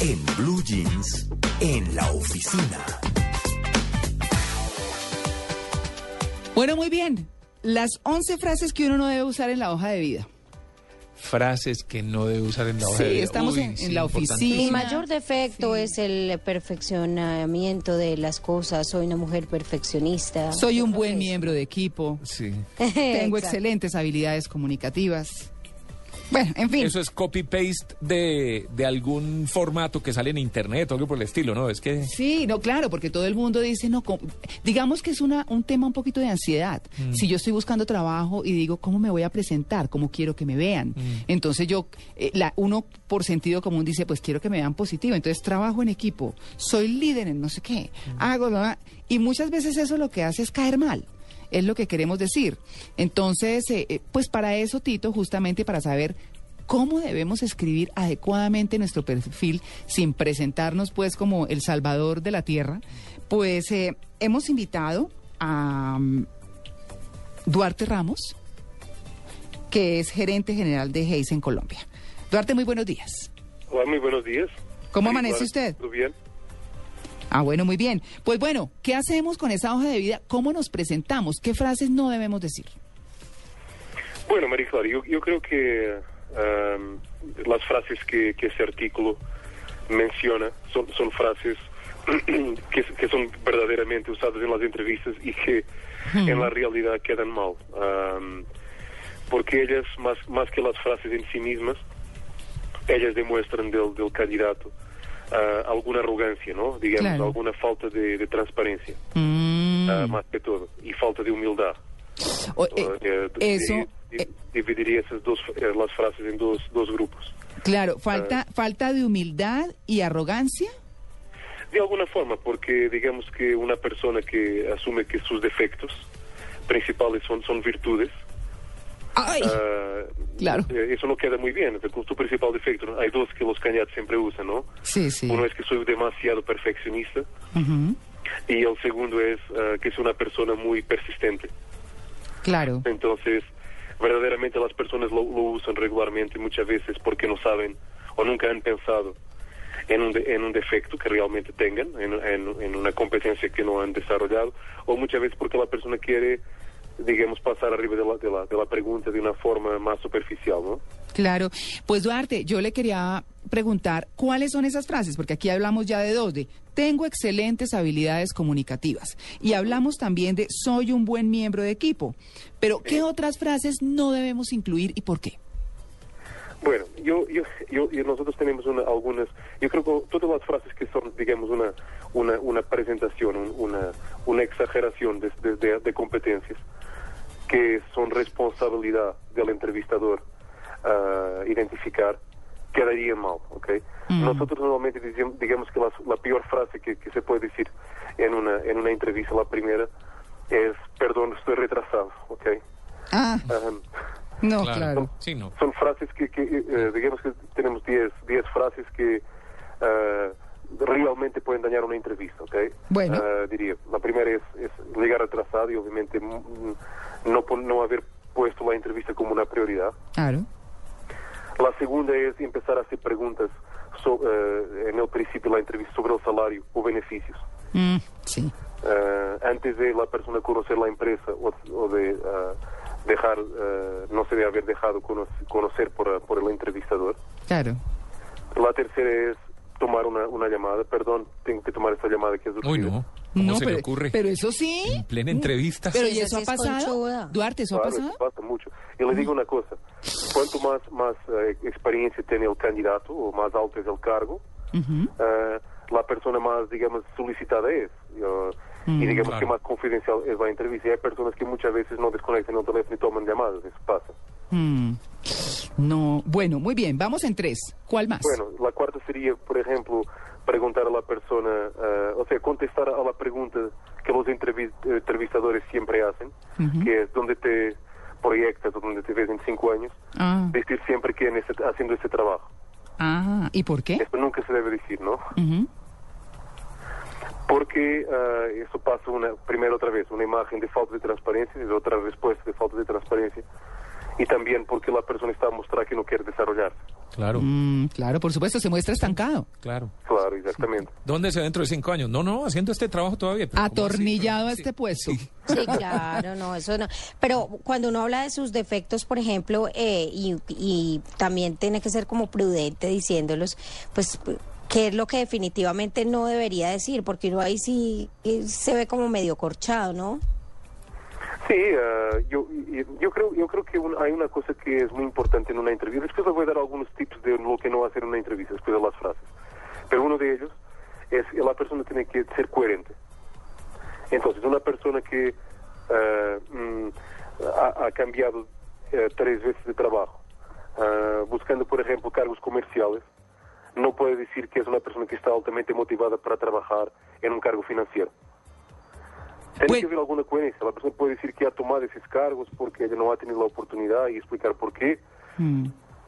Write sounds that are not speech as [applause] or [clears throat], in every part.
En Blue Jeans, en la oficina. Bueno, muy bien. Las 11 frases que uno no debe usar en la hoja de vida. frases que no debe usar en la hoja Sí, de vida. estamos en- en sí, la importante. oficina. Mi mayor defecto es el perfeccionamiento de las cosas. Soy una mujer perfeccionista. Soy un buen miembro de equipo. Sí. [laughs] Tengo excelentes habilidades comunicativas. Bueno, en fin. Eso es copy-paste de, de algún formato que sale en internet o algo por el estilo, ¿no? Es que... Sí, no, claro, porque todo el mundo dice, no, digamos que es una, un tema un poquito de ansiedad. Mm. Si yo estoy buscando trabajo y digo, ¿cómo me voy a presentar? ¿Cómo quiero que me vean? Mm. Entonces yo, eh, la, uno por sentido común dice, pues quiero que me vean positivo. Entonces trabajo en equipo, soy líder en no sé qué, Mm. hago, y muchas veces eso lo que hace es caer mal. Es lo que queremos decir. Entonces, eh, eh, pues para eso, Tito, justamente para saber cómo debemos escribir adecuadamente nuestro perfil sin presentarnos pues como el salvador de la tierra, pues eh, hemos invitado a mm, Duarte Ramos, que es gerente general de Hayes en Colombia. Duarte, muy buenos días. Hola, muy buenos días. ¿Cómo amanece usted? ¿Todo bien? Ah, bueno, muy bien. Pues bueno, ¿qué hacemos con esa hoja de vida? ¿Cómo nos presentamos? ¿Qué frases no debemos decir? Bueno, María Clara, yo, yo creo que las frases que, que ese artículo menciona son, son frases [clears throat] que, que son verdaderamente usadas en las entrevistas y que en la realidad quedan mal. Porque ellas, más, más que las frases en sí mismas, ellas demuestran del, del candidato ah, alguna arrogancia, ¿no? Digamos, Claro. alguna falta de, de transparencia, Mm, ah, más que todo, y falta de humildad. o- eh, Eh, eso, eh, dividiría esas dos eh, las frases en dos, dos grupos. claro, falta, falta de humildad y arrogancia. De alguna forma, porque digamos que una persona que asume que sus defectos principales son, son virtudes, ¡Ay! ah, Claro. eh, eso no queda muy bien. Con tu principal defecto, hay dos que los candidatos siempre usan, ¿no? Sí, sí. Uno es que soy demasiado perfeccionista Ujú, y el segundo es ah, que soy una persona muy persistente. Claro. Entonces, verdaderamente las personas lo, lo usan regularmente muchas veces porque no saben o nunca han pensado en un, de- en un defecto que realmente tengan, en, en- en una competencia que no han desarrollado, o muchas veces porque la persona quiere, digamos, pasar arriba de la, de la, de la pregunta de una forma más superficial, ¿no? Claro. Pues Duarte, yo le quería preguntar cuáles son esas frases, porque aquí hablamos ya de dos, de tengo excelentes habilidades comunicativas y hablamos también de soy un buen miembro de equipo. Pero ¿qué otras frases no debemos incluir y por qué? Bueno, yo, yo, yo, nosotros tenemos una- algunas, yo creo que todas las frases que son, digamos, una, una, una presentación, un- una, una exageración de, de- de- de competencias, que son responsabilidad del entrevistador ah, identificar, quedarían mal, ¿ok? Nosotros normalmente digamos que las- la, peor frase que, que se puede decir en una, en una entrevista, la primera, es, perdón, estoy retrasado, ¿ok? Ah. No, claro. Sí, no. son frases que, que, eh, digamos que tenemos 10 10 frases que eh, realmente pueden dañar una entrevista, ¿ok? Bueno. Eh, diría, la primera es, es llegar atrasado y obviamente no, no haber puesto la entrevista como una prioridad. Claro. La segunda es empezar a hacer preguntas so- eh, en el principio de la entrevista sobre el salario o beneficios. Mm, sí. Eh, antes de la persona conocer la empresa o, o de eh, dejar, eh, no se debe haber dejado cono- conocer por, por el entrevistador. Claro. La tercera es tomar una, una llamada. Perdón, tengo que tomar esta llamada que es urgente. Uy, no. ¿Cómo no, se pero, le ocurre? pero eso sí. En plena entrevista. Pero Sí, ¿y eso ha pasado? Duarte, ¿eso ha Claro, pasado? eso pasa mucho. Y le digo una cosa, cuanto más, más eh, experiencia tiene el candidato o más alto es el cargo, Ujú. eh, la persona más, digamos, solicitada es. Yo- y digamos claro. que más confidencial es la entrevista. Y hay personas que muchas veces no desconectan el teléfono y toman llamadas, eso pasa. Mm, No, bueno, muy bien, vamos en tres. ¿Cuál más? Bueno, la cuarta sería, por ejemplo, preguntar a la persona, eh, o sea, contestar a la pregunta que los entrevi- entrevistadores siempre hacen, que es dónde te proyectas o dónde te ves en cinco años, Ah, decir siempre que en ese- haciendo ese trabajo. ah, ¿y por qué? Esto nunca se debe decir, ¿no? Ujú. Porque eh, eso pasa una, primero otra vez, una imagen de falta de transparencia y de otra respuesta de falta de transparencia. Y también porque la persona está a mostrar que no quiere desarrollarse. Claro, Mm, claro, por supuesto, se muestra estancado. claro. Claro, exactamente. ¿Dónde se dentro de cinco años? No, no, haciendo este trabajo todavía. Atornillado a Sí. este puesto. Sí, claro, no, eso no. Pero cuando uno habla de sus defectos, por ejemplo, eh, y, y también tiene que ser como prudente diciéndolos, pues, ¿qué es lo que definitivamente no debería decir? Porque uno ahí sí eh, se ve como medio corchado, ¿no? Sí, eh, yo, yo creo, yo creo que un- hay una cosa que es muy importante en una entrevista. Después les voy a dar algunos tips de lo que no hacer en una entrevista, después de las frases. Pero uno de ellos es que la persona tiene que ser coherente. Entonces, una persona que eh, mm, ha, cambiado tres veces de trabajo, buscando, por ejemplo, cargos comerciales, no puede decir que es una persona que está altamente motivada para trabajar en un cargo financiero. Tiene Pues- que haber alguna coherencia. La persona puede decir que ha tomado esos cargos porque ella no ha tenido la oportunidad y explicar por qué, Mm.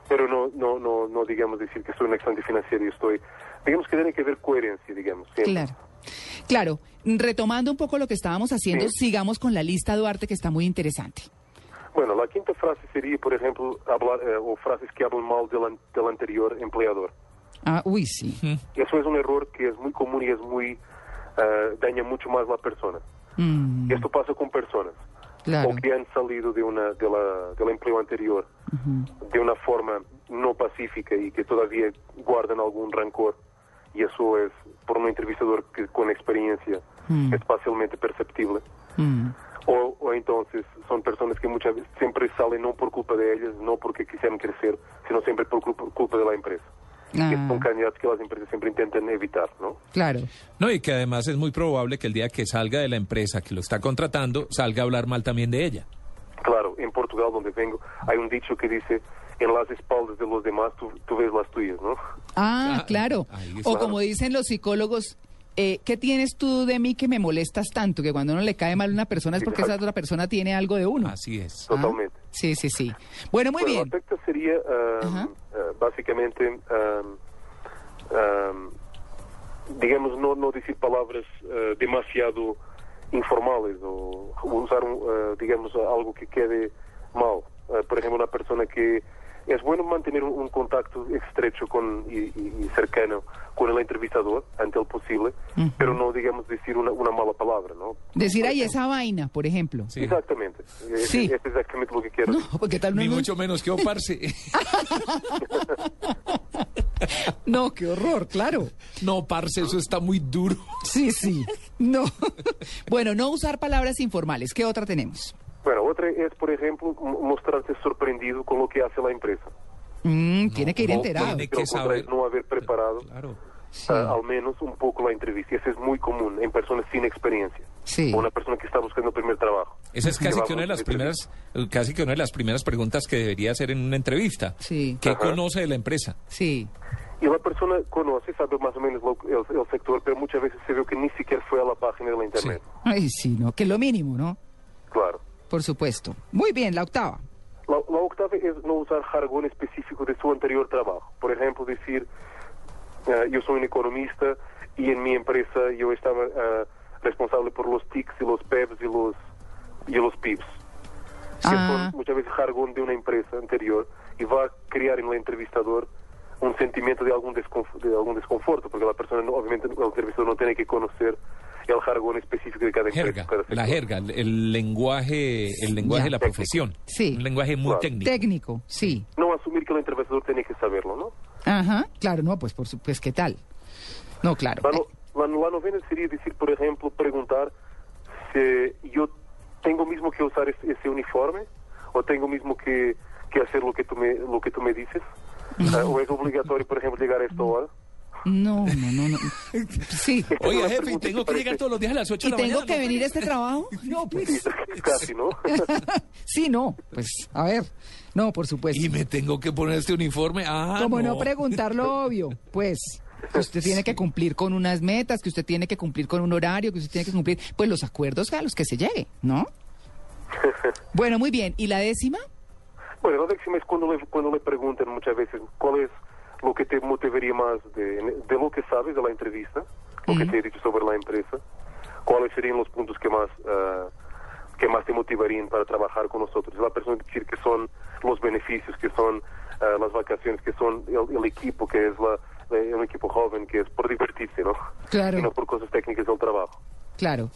pero no, no, no, no digamos decir que soy un excelente financiero y estoy... Digamos que tiene que haber coherencia, digamos. siempre. Claro. Claro, retomando un poco lo que estábamos haciendo, Sí. sigamos con la lista, Duarte, que está muy interesante. Bueno, la quinta frase sería, por ejemplo, hablar, eh, o frases que hablan mal del, del anterior empleador. Ah, uy, sí. Eso es un error que es muy común y es muy... eh, daña mucho más la persona. Mm, Esto pasa con personas. claro. o que han salido de una de la, del empleo anterior de una forma no pacífica y que todavía guardan algún rancor y eso es por un entrevistador que con experiencia Mm. es fácilmente perceptible Mm, o, o entonces son personas que muchas veces siempre salen no por culpa de ellas no porque quisieran crecer sino siempre por culpa, culpa de la empresa ah, son candidatos que las empresas siempre intentan evitar no claro. No, y que además es muy probable que el día que salga de la empresa que lo está contratando, salga a hablar mal también de ella. Claro, en Portugal, donde vengo, hay un dicho que dice, en las espaldas de los demás tú, tú ves las tuyas, ¿no? Ah, Ah, claro. O como dicen los psicólogos, eh, ¿qué tienes tú de mí que me molestas tanto? Que cuando uno le cae mal a una persona es porque esa otra persona tiene algo de uno. Así es. Ah, Totalmente. Sí, sí, sí. Bueno, muy Bueno, bien. La sexta sería, um, uh, básicamente, um, um, digamos, no, no decir palabras uh, demasiado informales o usar, uh, digamos, algo que quede mal. Uh, por ejemplo, una persona que es bueno mantener un, un contacto estrecho con, y, y- y cercano con el entrevistador, ante el posible, pero no, digamos, decir una, una mala palabra, ¿no? Decir ahí esa vaina, por ejemplo. Sí. Exactamente. Es, Sí. es exactamente lo que quiero. No, porque tal Ni no, mucho menos que oparse. [laughs] no, qué horror, claro. no, parce, eso está muy duro. Sí, sí. No. [laughs] Bueno, no usar palabras informales. ¿Qué otra tenemos? Bueno, otra es, por ejemplo, mostrarse sorprendido con lo que hace la empresa. Mm, tiene que ir no, enterado. tiene que saber. no haber preparado Claro. Sí, ah, al menos un poco la entrevista. Y eso es muy común en personas sin experiencia. sí. O una persona que está buscando el primer trabajo. Esa es casi que una de las primeras, casi que una de las primeras preguntas que debería hacer en una entrevista. Sí. ¿Qué Ajá. conoce de la empresa? Sí. Y la persona conoce, sabe más o menos lo- el, el sector, pero muchas veces se ve que ni siquiera fue a la página de la internet. Ay, sí, no, que es lo mínimo, ¿no? Claro. Por supuesto. Muy bien, la octava. La, la octava es no usar jargón específico de su anterior trabajo. Por ejemplo, decir, eh, yo soy un economista y en mi empresa yo estaba eh, responsable por los TICs y los PEBs y los, y los PIBs. Que Ah. son muchas veces jargón de una empresa anterior y va a crear en el entrevistador un sentimiento de algún, desconf- de algún desconforto, porque la persona, no- obviamente, el entrevistador no tiene que conocer el jargón específico de cada empresa. Jerga, cada la jerga, el, el lenguaje, el lenguaje Ya. de la profesión. Sí. Un lenguaje muy Claro. técnico. Técnico, sí. No asumir que el entrevistador tiene que saberlo, ¿no? Ajá, claro, no, pues, por su- pues, ¿qué tal? No, claro. La, no- la- la novena sería decir, por ejemplo, preguntar si yo tengo mismo que usar ese, ese uniforme o tengo mismo que, que hacer lo que tú me, lo que tú me dices. Ah, o es obligatorio, por ejemplo, llegar a esta hora. No, no, no, no. Sí. [laughs] Oiga, jefe, ¿y tengo que que llegar todos los días a las 8 ¿Y de la tengo mañana. que ¿no? venir a este trabajo? [laughs] No, pues. Casi, ¿no? [laughs] Sí, no. Pues, a ver. No, por supuesto. Y me tengo que poner este uniforme. Ah, Como no no preguntar lo obvio, pues que usted tiene que cumplir con unas metas, que usted tiene que cumplir con un horario, que usted tiene que cumplir, pues los acuerdos a los que se llegue, ¿no? Bueno, muy bien. ¿Y la décima? Bueno, la décima es cuando le, cuando le preguntan muchas veces cuál es lo que te motivaría más de, de lo que sabes de la entrevista, lo que te he dicho sobre la empresa, cuáles serían los puntos que más ah, que más te motivarían para trabajar con nosotros. La persona decir que son los beneficios, que son ah, las vacaciones, que son el, el equipo, que es la, eh, un equipo joven, que es por divertirse, ¿no? Claro. Y no por cosas técnicas del trabajo. Claro.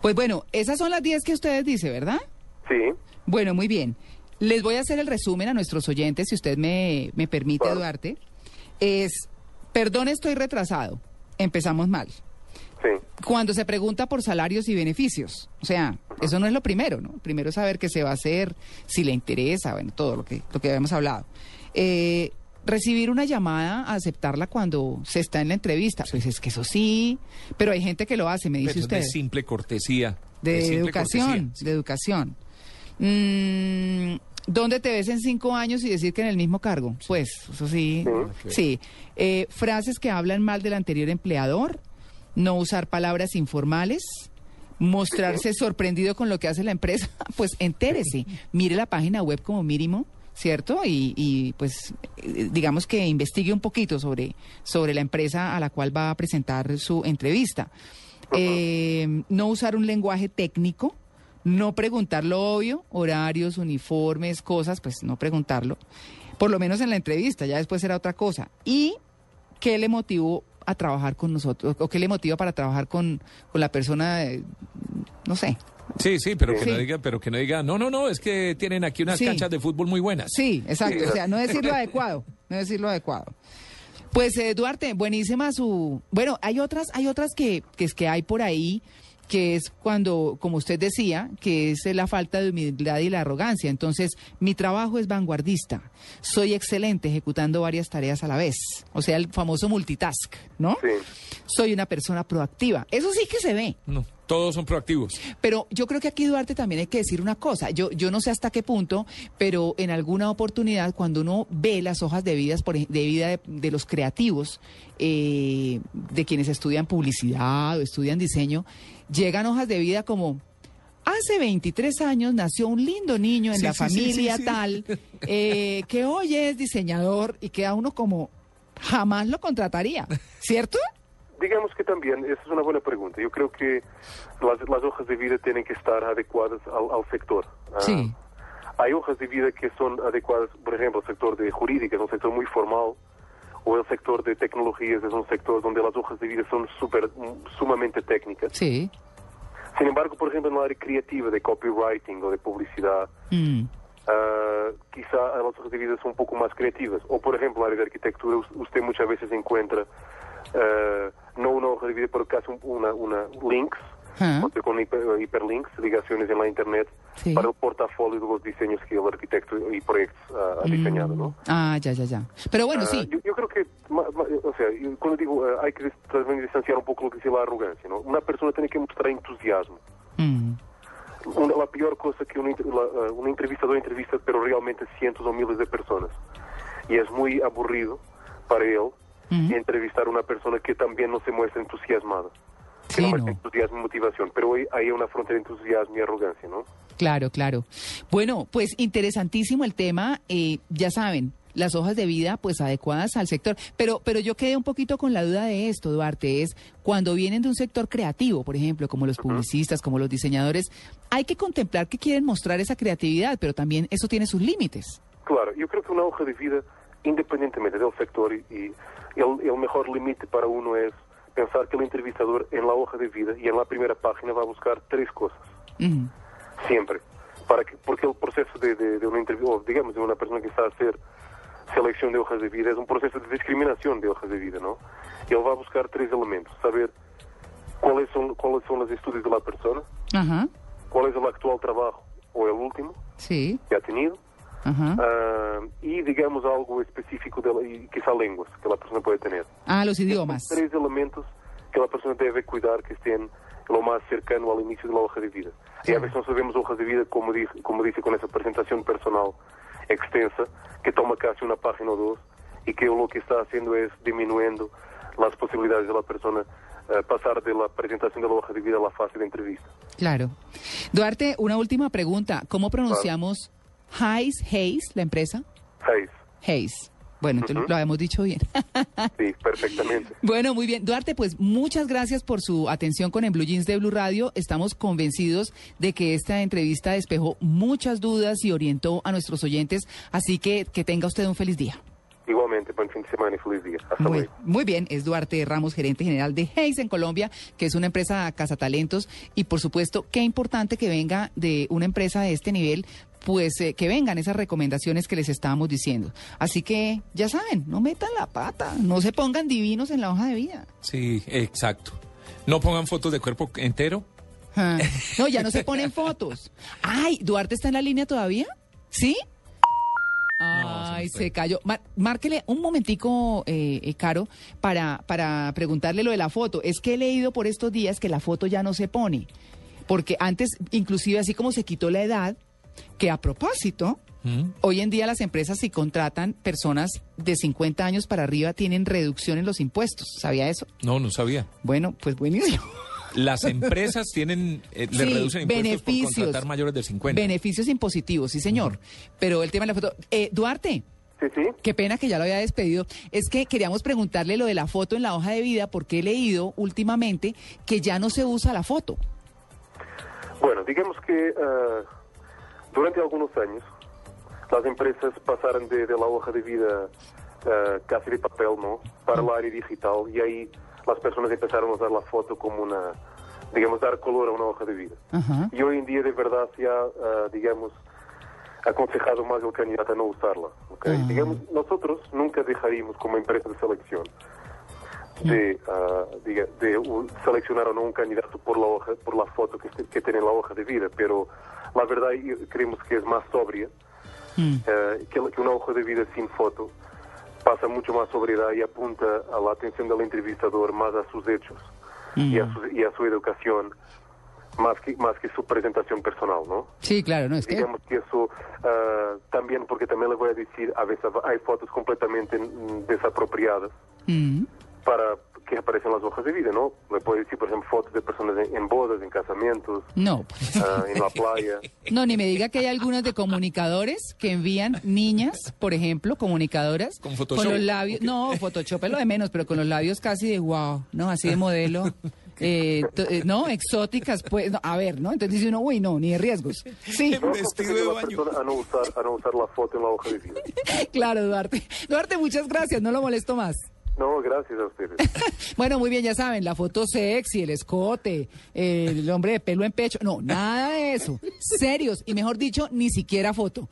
Pues bueno, esas son las 10 que ustedes dicen, ¿verdad? Sí, Bueno, muy bien. Les voy a hacer el resumen a nuestros oyentes, si usted me, me permite, Claro. Duarte. Es, perdón, estoy retrasado. Empezamos mal. sí. Cuando se pregunta por salarios y beneficios, o sea, eso no es lo primero, ¿no? Primero saber qué se va a hacer, si le interesa, bueno, todo lo que, lo que habíamos hablado. Eh, recibir una llamada, aceptarla cuando se está en la entrevista, pues es que eso sí, pero hay gente que lo hace, me dice Pero es usted. de simple cortesía. De simple educación, cortesía. de educación. Mm, ¿Dónde te ves en cinco años y decir que en el mismo cargo? Pues, eso sí. Sí. Eh, frases que hablan mal del anterior empleador, no usar palabras informales, mostrarse sorprendido con lo que hace la empresa. [laughs] Pues entérese, mire la página web como mínimo. ¿Cierto? Y, y, pues eh, digamos que investigue un poquito sobre, sobre la empresa a la cual va a presentar su entrevista. Eh, no usar un lenguaje técnico, no preguntar lo obvio, horarios, uniformes, cosas, pues no preguntarlo, por lo menos en la entrevista, ya después será otra cosa. ¿Y qué le motivó a trabajar con nosotros? ¿O qué le motiva para trabajar con, con la persona, eh, no sé? Sí, sí, pero que Sí. no diga, pero que no diga, no, no, no, es que tienen aquí unas Sí. canchas de fútbol muy buenas. Sí, exacto, o sea, no decir lo [laughs] adecuado, no decir lo adecuado. Pues eh, Duarte, buenísima su... Bueno, hay otras, hay otras que, que es que hay por ahí, que es cuando, como usted decía, que es la falta de humildad y la arrogancia. Entonces, mi trabajo es vanguardista, soy excelente ejecutando varias tareas a la vez, o sea, el famoso multitask, ¿no? Sí. Soy una persona proactiva, eso sí que se ve. No, todos son proactivos. Pero yo creo que aquí, Duarte, también hay que decir una cosa. Yo, yo no sé hasta qué punto, pero en alguna oportunidad, cuando uno ve las hojas de, vidas, por, de vida de, de los creativos, eh, de quienes estudian publicidad o estudian diseño, llegan hojas de vida como... Hace 23 años nació un lindo niño en Sí, la sí, familia sí. tal, eh, que hoy es diseñador y queda uno como jamás lo contrataría, ¿cierto? Digamos que también, esa es una buena pregunta. Yo creo que las, las hojas de vida tienen que estar adecuadas al, al sector. Ah, Sí. hay hojas de vida que son adecuadas, por ejemplo, el sector de jurídica es un sector muy formal, o el sector de tecnologías es un sector donde las hojas de vida son super, sumamente técnicas. Sí. Sin embargo, por ejemplo, en el área creativa de copywriting o de publicidad, Mm. Ah, quizá las hojas de vida son un poco más creativas. O, por ejemplo, en el área de arquitectura, us- usted muchas veces encuentra ah, no una hoja de vida, pero casi un- una, una links, Ah. o sea, con hiper- hiperlinks, ligaciones en la internet, Sí. para el portafolio de los diseños que el arquitecto y proyectos ah, ha diseñado, ¿no? Ah, ya, ya, ya. Pero bueno, Ah, sí. yo, yo creo que, ma- ma- o sea, yo cuando digo ah, hay que también distanciar un poco lo que dice la arrogancia, ¿no? Una persona tiene que mostrar entusiasmo. Mm. Una- la peor cosa que inter- la- eh, una entrevistador entrevista, pero realmente cientos o miles de personas. Y es muy aburrido para él Ujú. entrevistar a una persona que también no se muestra entusiasmada. Que Sí, no muestra no. entusiasmo y motivación. Pero hoy hay una frontera de entusiasmo y arrogancia, ¿no? Claro, claro. Bueno, pues interesantísimo el tema. eh, ya saben, las hojas de vida, pues adecuadas al sector. Pero, pero yo quedé un poquito con la duda de esto, Duarte, es cuando vienen de un sector creativo, por ejemplo, como los publicistas, como los diseñadores, hay que contemplar que quieren mostrar esa creatividad, pero también eso tiene sus límites. Claro, yo creo que una hoja de vida, independientemente del sector, y, y el, el mejor límite para uno es pensar que el entrevistador en la hoja de vida y en la primera página va a buscar tres cosas. Ujú. siempre. Para que, porque el proceso de, de, de una entrevista, o digamos, de una persona que está a hacer selección de hojas de vida, es un proceso de discriminación de hojas de vida, ¿no? Y él va a buscar tres elementos, saber cuáles son, cuáles son los estudios de la persona, Ajá, cuál es el actual trabajo o el último sí. que ha tenido, Ajá. ah, y digamos algo específico de la, y quizá lenguas que la persona puede tener. Ah, los idiomas. Son tres elementos que la persona debe cuidar que estén lo más cercano al inicio de la hoja de vida. Y a veces no sabemos hojas de vida, como, dice, como dice con esa presentación personal extensa, que toma casi una página o dos, y que lo que está haciendo es disminuyendo las posibilidades de la persona eh, pasar de la presentación de la hoja de vida a la fase de entrevista. Claro. Duarte, una última pregunta. ¿Cómo pronunciamos Hayes, Hayes, la empresa? Seis. Hayes. Bueno, entonces lo habíamos dicho bien. [laughs] Sí, perfectamente. Bueno, muy bien. Duarte, pues muchas gracias por su atención con el Blue Jeans de Blue Radio. Estamos convencidos de que esta entrevista despejó muchas dudas y orientó a nuestros oyentes. Así que que tenga usted un feliz día. Igualmente, buen fin de semana y feliz día. Hasta Muy, luego. muy bien, es Duarte Ramos, gerente general de Hayes en Colombia, que es una empresa cazatalentos y por supuesto, qué importante que venga de una empresa de este nivel, pues eh, que vengan esas recomendaciones que les estábamos diciendo. Así que ya saben, no metan la pata, no se pongan divinos en la hoja de vida. Sí, exacto. No pongan fotos de cuerpo entero. Ah, No, ya no se ponen fotos. Ay, Duarte está en la línea todavía, ¿sí? Ay, se cayó. Mar- márquele un momentico, eh, eh, Caro, para, para preguntarle lo de la foto. Es que he leído por estos días que la foto ya no se pone. Porque antes, inclusive así como se quitó la edad, que a propósito, ¿Mm? hoy en día las empresas si contratan personas de 50 años para arriba tienen reducción en los impuestos. ¿Sabía eso? No, no sabía. Bueno, pues buenísimo. [laughs] Las empresas tienen, eh, le Sí, reducen impuestos por contratar mayores de 50. Beneficios impositivos, sí, señor. Pero el tema de la foto. Eh, Duarte, Sí, sí. qué pena que ya lo había despedido. Es que queríamos preguntarle lo de la foto en la hoja de vida, porque he leído últimamente que ya no se usa la foto. Bueno, digamos que ah, durante algunos años las empresas pasaron de, de la hoja de vida ah, casi de papel, ¿no? Para el área digital y ahí las personas empezaron a usar la foto como una, digamos, dar color a una hoja de vida. Ajá. Y hoy en día de verdad se ha, ah, digamos, aconsejado más al candidato a no usarla. ¿ok? Ah. Digamos, nosotros nunca dejaríamos como empresa de selección de, ah, diga- de u- seleccionar o no un candidato por la hoja, por la foto que, que tiene en la hoja de vida, pero la verdad yo- creemos que es más sobria Mm. eh, que, que una hoja de vida sin foto pasa mucho más sobriedad y apunta a la atención del entrevistador más a sus hechos y, a su, y a su educación más que más que su presentación personal, ¿no? Sí, claro, no es que. Digamos que eso ah, también, porque también le voy a decir, a veces hay fotos completamente mm, desapropiadas Mm. para que aparecen en las hojas de vida, ¿no? Le puedo decir, por ejemplo, fotos de personas en, en bodas, en casamientos, No, pues. ah, en la playa. [laughs] No, ni me diga que hay algunas de comunicadores que envían niñas, por ejemplo, comunicadoras, Con Photoshop, los labios, ¿o qué? no, Photoshop es lo de menos, pero con los labios casi de wow, ¿no? Así de modelo, [laughs] eh, to- eh, no, exóticas, pues, no, a ver, ¿no? Entonces dice uno, uy, no, ni de riesgos. Sí, Un [laughs] vestido de baño. persona a no usar, a no usar la foto en la hoja de vida. claro, Duarte. Duarte, muchas gracias, no lo molesto más. No, gracias a ustedes. [laughs] Bueno, muy bien, ya saben, la foto sexy, el escote, el hombre de pelo en pecho, no, nada de eso. Serios, y mejor dicho, ni siquiera foto.